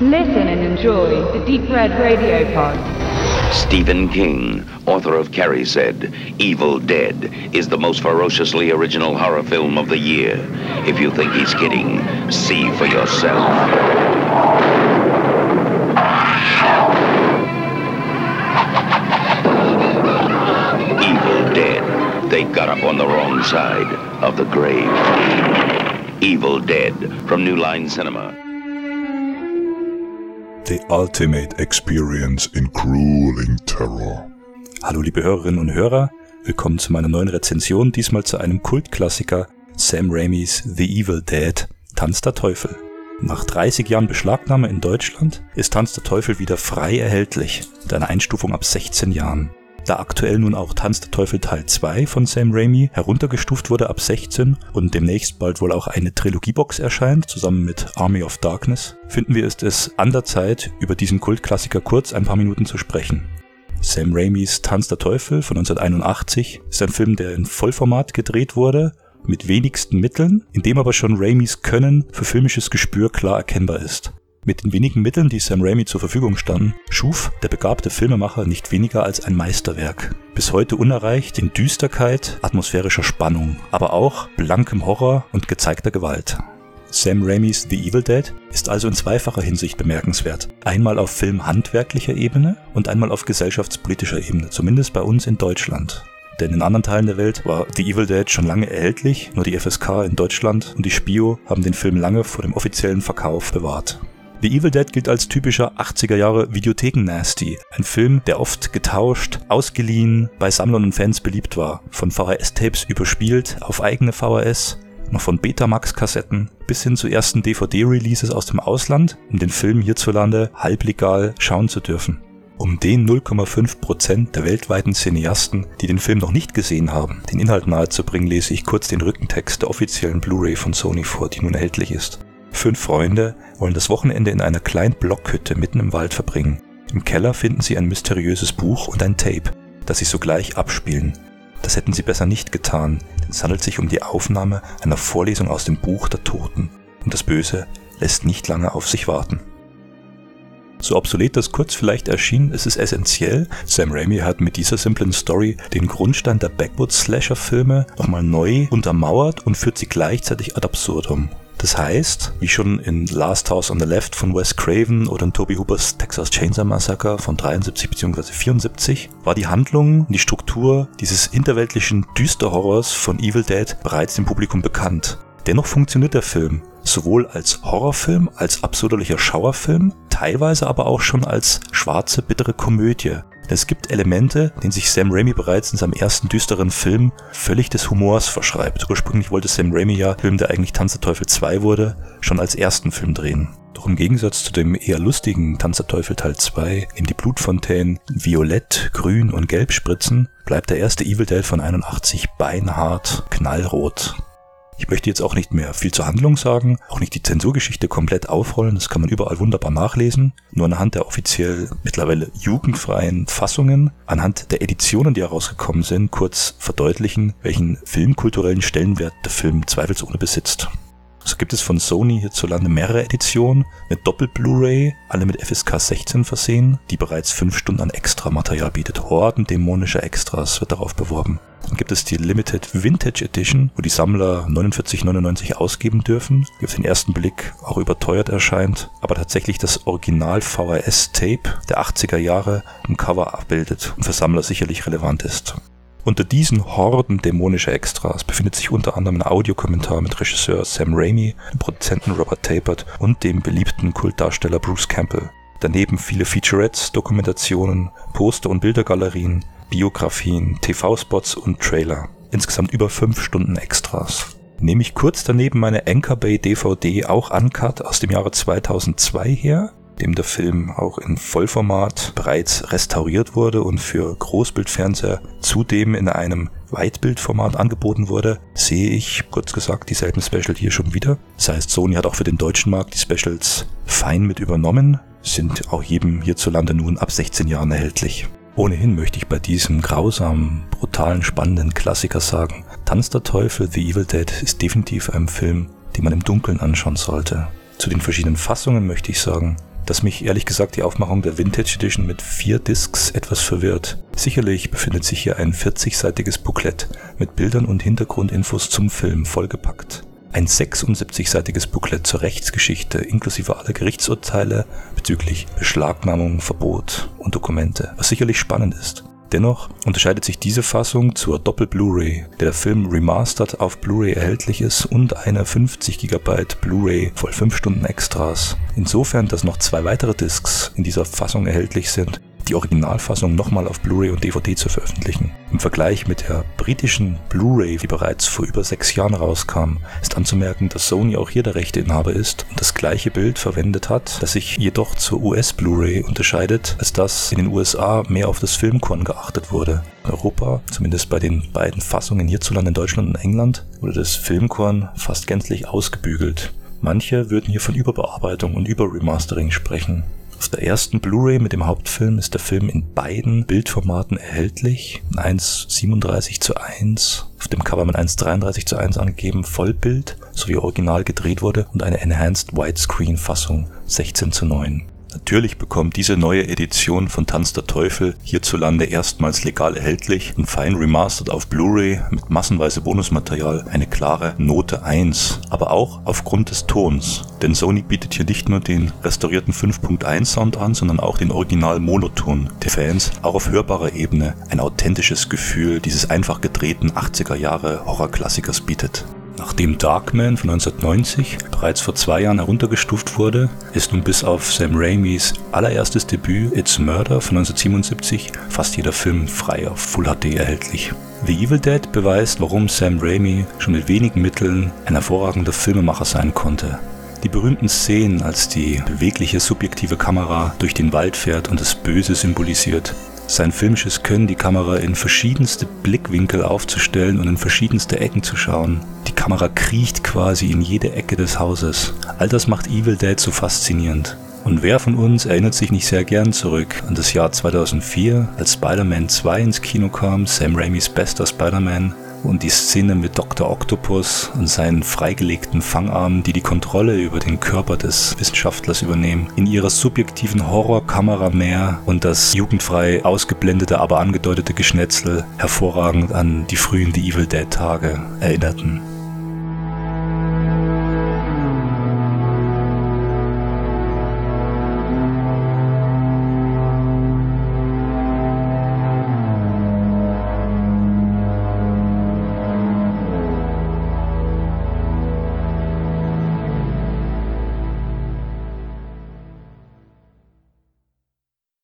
Listen and enjoy the Deep Red Radio Pod. Stephen King, author of Carrie, said, Evil Dead is the most ferociously original horror film of the year. If you think he's kidding, see for yourself. Evil Dead. They got up on the wrong side of the grave. Evil Dead from New Line Cinema. The ultimate experience in grueling terror. Hallo liebe Hörerinnen und Hörer, willkommen zu meiner neuen Rezension, diesmal zu einem Kultklassiker Sam Raimis The Evil Dead, Tanz der Teufel. Nach 30 Jahren Beschlagnahme in Deutschland ist Tanz der Teufel wieder frei erhältlich, mit einer Einstufung ab 16 Jahren. Da aktuell nun auch Tanz der Teufel Teil 2 von Sam Raimi heruntergestuft wurde ab 16 und demnächst bald wohl auch eine Trilogiebox erscheint, zusammen mit Army of Darkness, finden wir es es an der Zeit, über diesen Kultklassiker kurz ein paar Minuten zu sprechen. Sam Raimis Tanz der Teufel von 1981 ist ein Film, der in Vollformat gedreht wurde, mit wenigsten Mitteln, in dem aber schon Raimis Können für filmisches Gespür klar erkennbar ist. Mit den wenigen Mitteln, die Sam Raimi zur Verfügung standen, schuf der begabte Filmemacher nicht weniger als ein Meisterwerk. Bis heute unerreicht in Düsterkeit, atmosphärischer Spannung, aber auch blankem Horror und gezeigter Gewalt. Sam Raimis The Evil Dead ist also in zweifacher Hinsicht bemerkenswert. Einmal auf filmhandwerklicher Ebene und einmal auf gesellschaftspolitischer Ebene, zumindest bei uns in Deutschland. Denn in anderen Teilen der Welt war The Evil Dead schon lange erhältlich, nur die FSK in Deutschland und die Spio haben den Film lange vor dem offiziellen Verkauf bewahrt. The Evil Dead gilt als typischer 80er Jahre Videotheken-Nasty. Ein Film, der oft getauscht, ausgeliehen, bei Sammlern und Fans beliebt war. Von VHS-Tapes überspielt auf eigene VHS, noch von Betamax-Kassetten bis hin zu ersten DVD-Releases aus dem Ausland, um den Film hierzulande halblegal schauen zu dürfen. Um den 0,5% der weltweiten Cineasten, die den Film noch nicht gesehen haben, den Inhalt nahezubringen, lese ich kurz den Rückentext der offiziellen Blu-ray von Sony vor, die nun erhältlich ist. Fünf Freunde wollen das Wochenende in einer kleinen Blockhütte mitten im Wald verbringen. Im Keller finden sie ein mysteriöses Buch und ein Tape, das sie sogleich abspielen. Das hätten sie besser nicht getan, denn es handelt sich um die Aufnahme einer Vorlesung aus dem Buch der Toten. Und das Böse lässt nicht lange auf sich warten. So obsolet das kurz vielleicht erschien, ist es essentiell. Sam Raimi hat mit dieser simplen Story den Grundstein der Backwood-Slasher-Filme nochmal neu untermauert und führt sie gleichzeitig ad absurdum. Das heißt, wie schon in Last House on the Left von Wes Craven oder in Toby Hoopers Texas Chainsaw Massacre von 73 bzw. 74, war die Handlung, die Struktur dieses hinterweltlichen Düsterhorrors von Evil Dead bereits dem Publikum bekannt. Dennoch funktioniert der Film sowohl als Horrorfilm, als absurderlicher Schauerfilm, teilweise aber auch schon als schwarze, bittere Komödie, es gibt Elemente, denen sich Sam Raimi bereits in seinem ersten düsteren Film völlig des Humors verschreibt. Ursprünglich wollte Sam Raimi ja, Film, der eigentlich Tanz der Teufel 2 wurde, schon als ersten Film drehen. Doch im Gegensatz zu dem eher lustigen Tanz der Teufel Teil 2, in die Blutfontänen violett, grün und gelb spritzen, bleibt der erste Evil Dead von 81 beinhart knallrot. Ich möchte jetzt auch nicht mehr viel zur Handlung sagen, auch nicht die Zensurgeschichte komplett aufrollen, das kann man überall wunderbar nachlesen. Nur anhand der offiziell mittlerweile jugendfreien Fassungen, anhand der Editionen, die herausgekommen sind, kurz verdeutlichen, welchen filmkulturellen Stellenwert der Film zweifelsohne besitzt. So gibt es von Sony hierzulande mehrere Editionen mit Doppel-Blu-ray, alle mit FSK 16 versehen, die bereits 5 Stunden an Extra-Material bietet. Horden dämonischer Extras wird darauf beworben. Dann gibt es die Limited Vintage Edition, wo die Sammler 49,99 ausgeben dürfen, die auf den ersten Blick auch überteuert erscheint, aber tatsächlich das Original VHS-Tape der 80er Jahre im Cover abbildet und für Sammler sicherlich relevant ist. Unter diesen Horden dämonischer Extras befindet sich unter anderem ein Audiokommentar mit Regisseur Sam Raimi, dem Produzenten Robert Tapert und dem beliebten Kultdarsteller Bruce Campbell. Daneben viele Featurettes, Dokumentationen, Poster und Bildergalerien, Biografien, TV-Spots und Trailer. Insgesamt über fünf Stunden Extras. Nehme ich kurz daneben meine Anchor Bay DVD auch Uncut aus dem Jahre 2002 her, dem der Film auch in Vollformat bereits restauriert wurde und für Großbildfernseher zudem in einem Weitbildformat angeboten wurde, sehe ich, kurz gesagt, dieselben Special hier schon wieder. Das heißt, Sony hat auch für den deutschen Markt die Specials fein mit übernommen, sind auch jedem hierzulande nun ab 16 Jahren erhältlich. Ohnehin möchte ich bei diesem grausamen, brutalen, spannenden Klassiker sagen, Tanz der Teufel, The Evil Dead ist definitiv ein Film, den man im Dunkeln anschauen sollte. Zu den verschiedenen Fassungen möchte ich sagen, dass mich ehrlich gesagt die Aufmachung der Vintage Edition mit vier Discs etwas verwirrt. Sicherlich befindet sich hier ein 40-seitiges Booklet mit Bildern und Hintergrundinfos zum Film vollgepackt. Ein 76-seitiges Booklet zur Rechtsgeschichte inklusive aller Gerichtsurteile bezüglich Beschlagnahmung, Verbot und Dokumente, was sicherlich spannend ist. Dennoch unterscheidet sich diese Fassung zur Doppel-Blu-ray, der der Film remastered auf Blu-ray erhältlich ist und einer 50 GB Blu-ray voll 5 Stunden Extras. Insofern, dass noch zwei weitere Discs in dieser Fassung erhältlich sind, die Originalfassung nochmal auf Blu-ray und DVD zu veröffentlichen. Im Vergleich mit der britischen Blu-ray, die bereits vor über sechs Jahren rauskam, ist anzumerken, dass Sony auch hier der Rechteinhaber ist und das gleiche Bild verwendet hat, das sich jedoch zur US Blu-ray unterscheidet, als dass in den USA mehr auf das Filmkorn geachtet wurde. In Europa, zumindest bei den beiden Fassungen hierzulande in Deutschland und England, wurde das Filmkorn fast gänzlich ausgebügelt. Manche würden hier von Überbearbeitung und Überremastering sprechen. Auf der ersten Blu-ray mit dem Hauptfilm ist der Film in beiden Bildformaten erhältlich. 1,37 zu 1, auf dem Cover mit 1,33 zu 1 angegeben, Vollbild, sowie original gedreht wurde und eine Enhanced Widescreen Fassung 16 zu 9. Natürlich bekommt diese neue Edition von Tanz der Teufel hierzulande erstmals legal erhältlich und fein remastered auf Blu-ray mit massenweise Bonusmaterial eine klare Note 1, aber auch aufgrund des Tons. Denn Sony bietet hier nicht nur den restaurierten 5.1 Sound an, sondern auch den Original Monoton, der Fans auch auf hörbarer Ebene ein authentisches Gefühl dieses einfach gedrehten 80er Jahre Horrorklassikers bietet. Nachdem Darkman von 1990 bereits vor zwei Jahren heruntergestuft wurde, ist nun bis auf Sam Raimis allererstes Debüt It's Murder von 1977 fast jeder Film frei auf Full HD erhältlich. The Evil Dead beweist, warum Sam Raimi schon mit wenigen Mitteln ein hervorragender Filmemacher sein konnte. Die berühmten Szenen, als die bewegliche subjektive Kamera durch den Wald fährt und das Böse symbolisiert, sein filmisches Können, die Kamera in verschiedenste Blickwinkel aufzustellen und in verschiedenste Ecken zu schauen. Kamera kriecht quasi in jede Ecke des Hauses. All das macht Evil Dead so faszinierend. Und wer von uns erinnert sich nicht sehr gern zurück an das Jahr 2004, als Spider-Man 2 ins Kino kam, Sam Raimis bester Spider-Man, und die Szene mit Dr. Octopus und seinen freigelegten Fangarmen, die die Kontrolle über den Körper des Wissenschaftlers übernehmen, in ihrer subjektiven Horrorkamera mehr und das jugendfrei ausgeblendete, aber angedeutete Geschnetzel hervorragend an die frühen The Evil Dead Tage erinnerten.